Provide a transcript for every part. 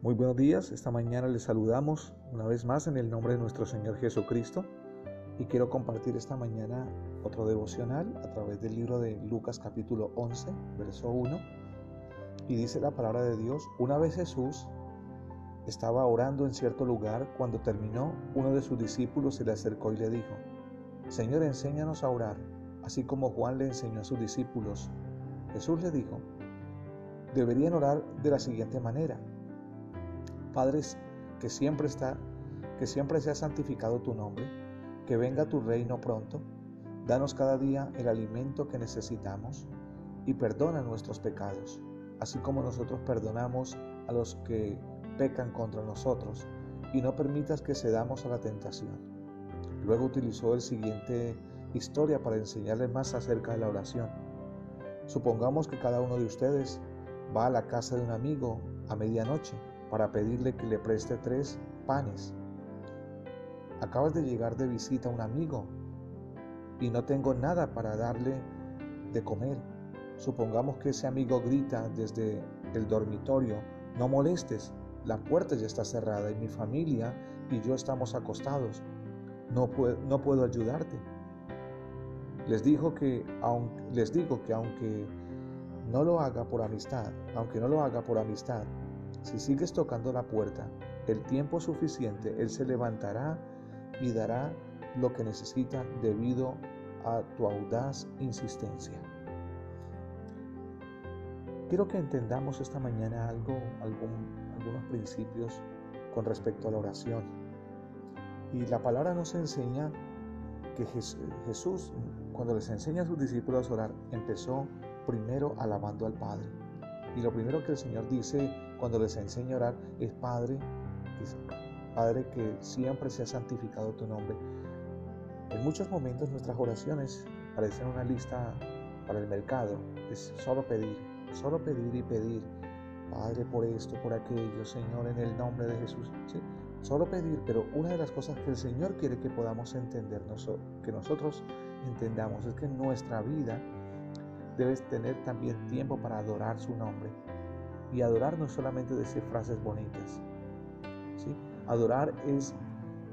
Muy buenos días, esta mañana les saludamos una vez más en el nombre de nuestro Señor Jesucristo y quiero compartir esta mañana otro devocional a través del libro de Lucas capítulo 11, verso 1 y dice la palabra de Dios, una vez Jesús estaba orando en cierto lugar, cuando terminó, uno de sus discípulos se le acercó y le dijo, Señor, enséñanos a orar, así como Juan le enseñó a sus discípulos. Jesús le dijo, deberían orar de la siguiente manera. Padres, que siempre está, que siempre sea santificado tu nombre, que venga tu reino pronto, danos cada día el alimento que necesitamos y perdona nuestros pecados, así como nosotros perdonamos a los que pecan contra nosotros, y no permitas que cedamos a la tentación. Luego utilizó el siguiente historia para enseñarles más acerca de la oración. Supongamos que cada uno de ustedes va a la casa de un amigo a medianoche para pedirle que le preste tres panes. Acabas de llegar de visita a un amigo y no tengo nada para darle de comer. Supongamos que ese amigo grita desde el dormitorio, no molestes, la puerta ya está cerrada y mi familia y yo estamos acostados. No puedo, no puedo ayudarte. Les, dijo que, les digo que aunque no lo haga por amistad, aunque no lo haga por amistad, si sigues tocando la puerta el tiempo suficiente, Él se levantará y dará lo que necesita debido a tu audaz insistencia. Quiero que entendamos esta mañana algo, algunos principios con respecto a la oración. Y la palabra nos enseña que Jesús, cuando les enseña a sus discípulos a orar, empezó primero alabando al Padre. Y lo primero que el Señor dice cuando les enseña a orar es Padre, Padre que siempre sea santificado tu nombre. En muchos momentos nuestras oraciones parecen una lista para el mercado. Es solo pedir, solo pedir y pedir. Padre, por esto, por aquello, Señor, en el nombre de Jesús. ¿Sí? Solo pedir, pero una de las cosas que el Señor quiere que podamos entender, que nosotros entendamos, es que nuestra vida debes tener también tiempo para adorar su nombre. Y adorar no es solamente decir frases bonitas. ¿sí? Adorar es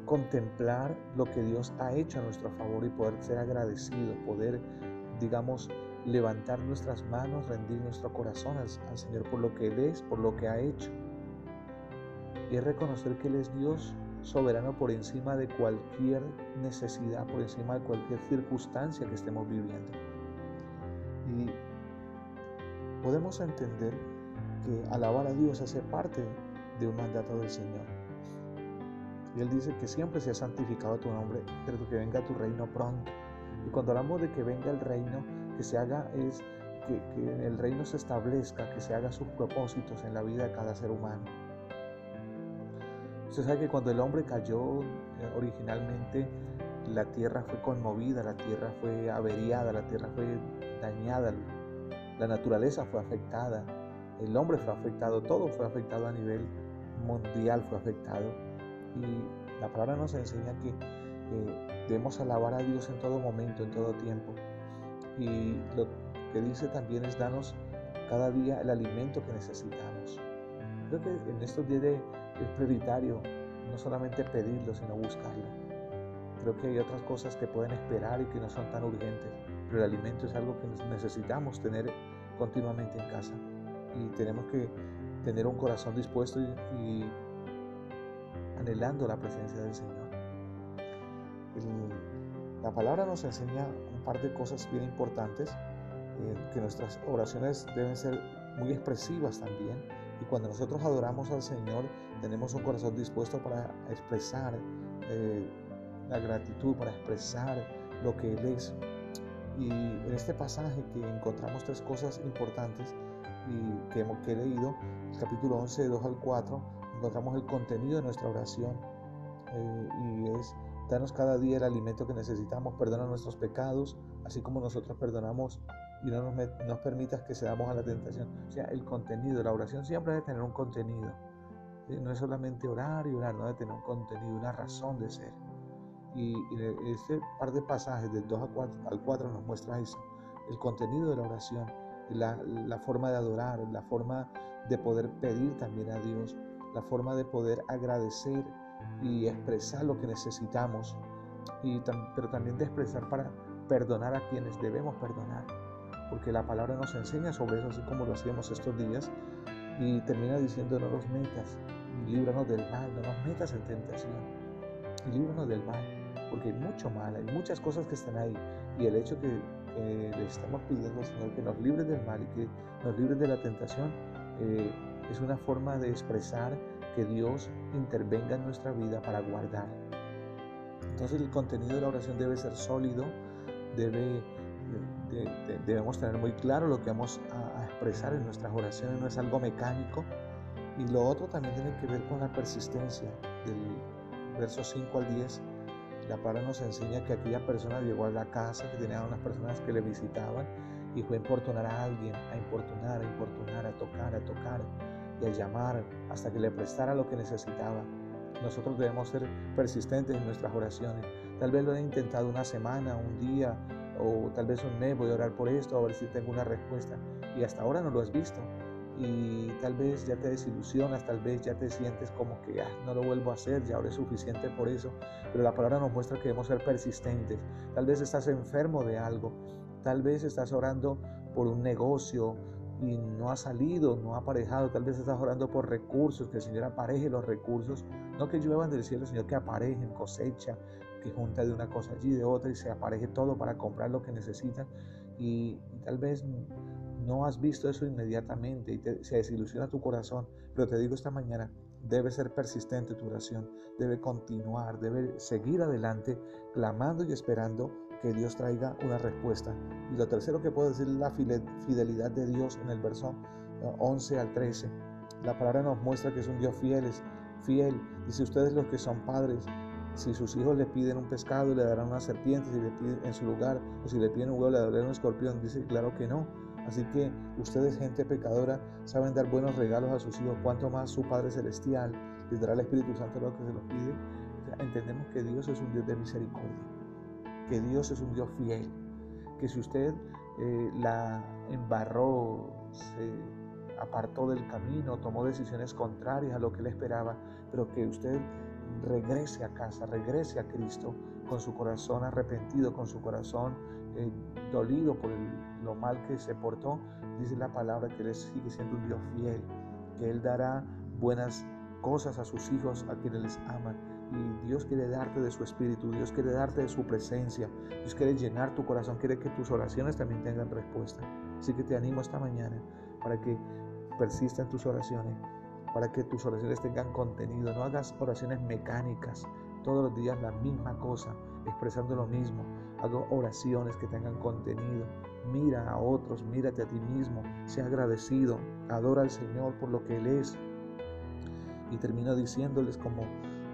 contemplar lo que Dios ha hecho a nuestro favor y poder ser agradecido, poder, digamos, levantar nuestras manos, rendir nuestro corazón al, al, Señor por lo que Él es, por lo que ha hecho. Y es reconocer que Él es Dios soberano por encima de cualquier necesidad, por encima de cualquier circunstancia que estemos viviendo. Y podemos entender que alabar a Dios hace parte de un mandato del Señor. Y Él dice que siempre sea santificado tu nombre, pero que venga tu reino pronto. Y cuando hablamos de que venga el reino, que se haga es que, que el reino se establezca, que se haga sus propósitos en la vida de cada ser humano. Usted sabe que cuando el hombre cayó eh, originalmente, la tierra fue conmovida, la tierra fue averiada, la tierra fue dañada, la naturaleza fue afectada, el hombre fue afectado, todo fue afectado a nivel mundial, fue afectado. Y la palabra nos enseña que debemos alabar a Dios en todo momento, en todo tiempo. Y lo que dice también es darnos cada día el alimento que necesitamos. Creo que en estos días es prioritario no solamente pedirlo, sino buscarlo. Creo que hay otras cosas que pueden esperar y que no son tan urgentes, pero el alimento es algo que necesitamos tener continuamente en casa y tenemos que tener un corazón dispuesto y, anhelando la presencia del Señor. la palabra nos enseña un par de cosas bien importantes, eh, que nuestras oraciones deben ser muy expresivas también y cuando nosotros adoramos al Señor tenemos un corazón dispuesto para expresar eh, la gratitud, para expresar lo que Él es. Y en este pasaje que encontramos tres cosas importantes y que hemos que leído, el capítulo 11, de 2 al 4, encontramos el contenido de nuestra oración eh, y es darnos cada día el alimento que necesitamos, perdona nuestros pecados, así como nosotros perdonamos y no nos, nos permitas que cedamos a la tentación. O sea, el contenido, la oración siempre debe tener un contenido. No es solamente orar y orar, no debe tener un contenido, una razón de ser. Y, este par de pasajes del 2 al 4 nos muestra eso, el contenido de la oración, la, forma de adorar, la forma de poder pedir también a Dios, la forma de poder agradecer y expresar lo que necesitamos, y pero también de expresar para perdonar a quienes debemos perdonar, porque la palabra nos enseña sobre eso, así como lo hacíamos estos días, y termina diciendo no los metas, líbranos del mal, no nos metas en tentación, líbranos del mal, porque hay mucho mal, hay muchas cosas que están ahí, y el hecho que, le estamos pidiendo Señor que nos libre del mal y que nos libre de la tentación, eh, es una forma de expresar que Dios intervenga en nuestra vida para guardar. Entonces el contenido de la oración debe ser sólido, debe, debemos tener muy claro lo que vamos a, a expresar en nuestras oraciones, no es algo mecánico. Y lo otro también tiene que ver con la persistencia. Del verso 5 al 10, la palabra nos enseña que aquella persona llegó a la casa, que tenía unas personas que le visitaban y fue a importunar a alguien, a importunar, a importunar, a tocar, a tocar y a llamar hasta que le prestara lo que necesitaba. Nosotros debemos ser persistentes en nuestras oraciones. Tal vez lo he intentado una semana, un día o tal vez un mes, voy a orar por esto, a ver si tengo una respuesta. Y hasta ahora no lo has visto. Y tal vez ya te desilusionas, tal vez ya te sientes como que ah, no lo vuelvo a hacer, ya ahora es suficiente por eso. Pero la palabra nos muestra que debemos ser persistentes. Tal vez estás enfermo de algo, tal vez estás orando por un negocio, y no ha salido, no ha aparejado, tal vez estás orando por recursos, que el Señor apareje los recursos, no que lluevan del cielo, Señor que aparejen cosecha, que junta de una cosa allí, de otra y se apareje todo para comprar lo que necesitan y, tal vez no has visto eso inmediatamente y se desilusiona tu corazón, pero te digo esta mañana, debe ser persistente tu oración, debe continuar, debe seguir adelante, clamando y esperando que Dios traiga una respuesta. Y lo tercero que puedo decir es la fidelidad de Dios en el verso 11 eh, al 13. La palabra nos muestra que es un Dios fiel, es fiel. Dice ustedes los que son padres, si sus hijos le piden un pescado, le darán una serpiente, si le piden en su lugar, o si le piden un huevo, le darán un escorpión. Dice, claro que no. Así que ustedes, gente pecadora, saben dar buenos regalos a sus hijos, cuanto más su Padre Celestial les dará el Espíritu Santo lo que se los pide. entendemos que Dios es un Dios de misericordia que Dios es un Dios fiel, que si usted eh, la embarró, se apartó del camino, tomó decisiones contrarias a lo que él esperaba, pero que usted regrese a casa, regrese a Cristo con su corazón arrepentido, con su corazón eh, dolido por lo mal que se portó, dice la palabra que él sigue siendo un Dios fiel, que él dará buenas cosas a sus hijos, a quienes les aman y Dios quiere darte de su espíritu, Dios quiere darte de su presencia, Dios quiere llenar tu corazón, quiere que tus oraciones también tengan respuesta. Así que te animo esta mañana para que persista en tus oraciones, para que tus oraciones tengan contenido, no hagas oraciones mecánicas, todos los días la misma cosa, expresando lo mismo. Hago oraciones que tengan contenido. Mira a otros, mírate a ti mismo, sea agradecido, adora al Señor por lo que Él es. Y termino diciéndoles como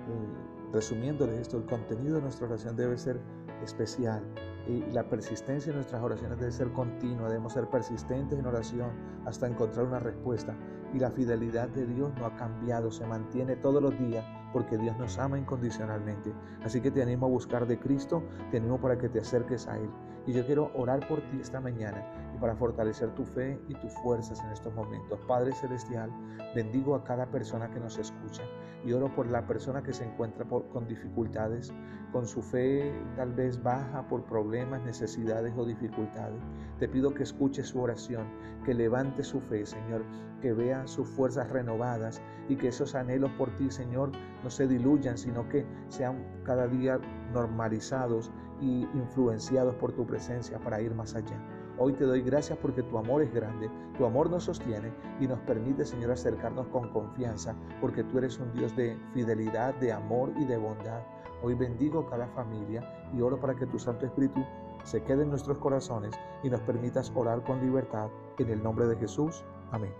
Mm, resumiéndoles esto, el contenido de nuestra oración debe ser especial y la persistencia en nuestras oraciones debe ser continua, debemos ser persistentes en oración hasta encontrar una respuesta. Y la fidelidad de Dios no ha cambiado, se mantiene todos los días porque Dios nos ama incondicionalmente. Así que te animo a buscar de Cristo, te animo para que te acerques a Él. Y yo quiero orar por ti esta mañana para fortalecer tu fe y tus fuerzas en estos momentos. Padre Celestial, bendigo a cada persona que nos escucha y oro por la persona que se encuentra con dificultades, con su fe tal vez baja por problemas, necesidades o dificultades. Te pido que escuche su oración, que levante su fe, Señor, que vea sus fuerzas renovadas y que esos anhelos por ti, Señor, no se diluyan, sino que sean cada día normalizados y influenciados por tu presencia para ir más allá. Hoy te doy gracias porque tu amor es grande, tu amor nos sostiene y nos permite, Señor, acercarnos con confianza, porque tú eres un Dios de fidelidad, de amor y de bondad. Hoy bendigo cada familia y oro para que tu Santo Espíritu se quede en nuestros corazones y nos permitas orar con libertad. En el nombre de Jesús. Amén.